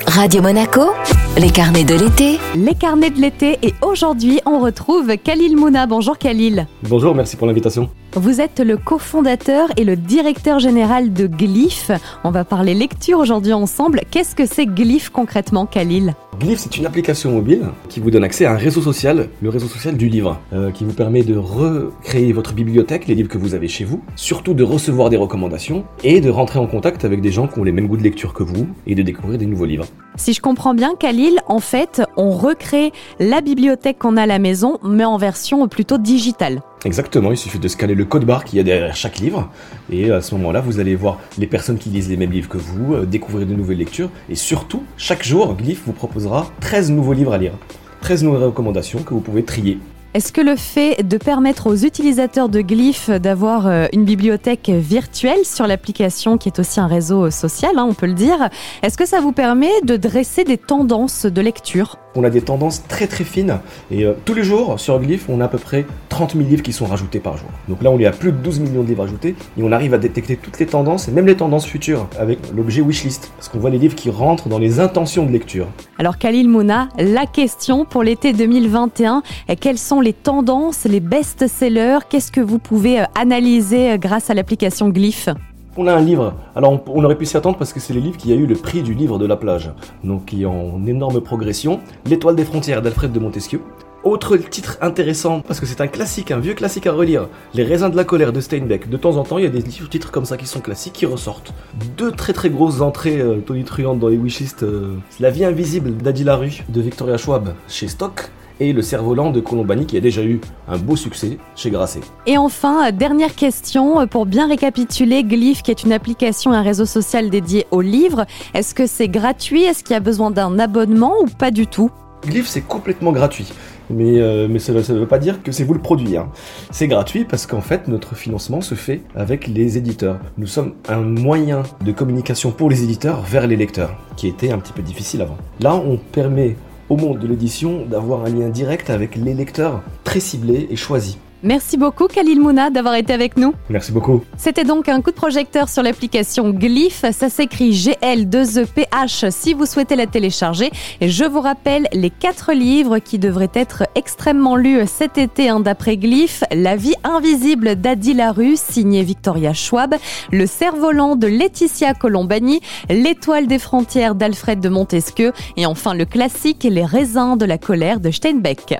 Radio Monaco, les carnets de l'été. Les carnets de l'été et aujourd'hui on retrouve Khalil Mouna. Bonjour Khalil. Bonjour, merci pour l'invitation. Vous êtes le cofondateur et le directeur général de Glyph. On va parler lecture aujourd'hui ensemble. Qu'est-ce que c'est Glyph concrètement Khalil Glyph, c'est une application mobile qui vous donne accès à un réseau social, le réseau social du livre, euh, qui vous permet de recréer votre bibliothèque, les livres que vous avez chez vous, surtout de recevoir des recommandations et de rentrer en contact avec des gens qui ont les mêmes goûts de lecture que vous et de découvrir des nouveaux livres. Si je comprends bien, Khalil, en fait, on recrée la bibliothèque qu'on a à la maison, mais en version plutôt digitale. Exactement, il suffit de scanner le code barre qu'il y a derrière chaque livre, et à ce moment-là, vous allez voir les personnes qui lisent les mêmes livres que vous, euh, découvrir de nouvelles lectures, et surtout, chaque jour, Glyph vous proposera 13 nouveaux livres à lire, 13 nouvelles recommandations que vous pouvez trier. Est-ce que le fait de permettre aux utilisateurs de Glyph d'avoir euh, une bibliothèque virtuelle sur l'application, qui est aussi un réseau social, hein, on peut le dire, est-ce que ça vous permet de dresser des tendances de lecture on a des tendances très très fines. Et euh, tous les jours, sur Glyph, on a à peu près 30 000 livres qui sont rajoutés par jour. Donc là, on est à plus de 12 millions de livres ajoutés. Et on arrive à détecter toutes les tendances, et même les tendances futures, avec l'objet wishlist. Parce qu'on voit les livres qui rentrent dans les intentions de lecture. Alors Khalil Mouna, la question pour l'été 2021, quelles sont les tendances, les best-sellers? Qu'est-ce que vous pouvez euh, analyser euh, grâce à l'application Glyph? On a un livre, alors on, aurait pu s'y attendre parce que c'est le livre qui a eu le prix du livre de la plage, donc qui est en énorme progression, L'étoile des frontières d'Alfred de Montesquieu. Autre titre intéressant, parce que c'est un classique, un vieux classique à relire, Les raisins de la colère de Steinbeck. De temps en temps, il y a des titres comme ça qui sont classiques qui ressortent. Deux très très grosses entrées euh, tonitruantes dans les wishlists. Euh, la vie invisible d'Adi Larue de Victoria Schwab chez Stock et Le cerf-volant de Colombani qui a déjà eu un beau succès chez Grasset. Et enfin, dernière question pour bien récapituler Glyph qui est une application et un réseau social dédié aux livres. Est-ce que c'est gratuit? Est-ce qu'il y a besoin d'un abonnement ou pas du tout? Glyph c'est complètement gratuit. Mais, euh, mais ça ne veut pas dire que c'est vous le produit. Hein. C'est gratuit parce qu'en fait, notre financement se fait avec les éditeurs. Nous sommes un moyen de communication pour les éditeurs vers les lecteurs, qui était un petit peu difficile avant. Là, on permet au monde de l'édition d'avoir un lien direct avec les lecteurs très ciblés et choisis. Merci beaucoup Khalil Mouna d'avoir été avec nous. Merci beaucoup. C'était donc un coup de projecteur sur l'application Glyph. Ça s'écrit GL2EPH si vous souhaitez la télécharger. Et je vous rappelle les quatre livres qui devraient être extrêmement lus cet été hein, d'après Glyph. La vie invisible d'Adi Larue, signé Victoria Schwab. Le cerf-volant de Laetitia Colombani. L'étoile des frontières d'Alfred de Montesquieu. Et enfin le classique Les raisins de la colère de Steinbeck.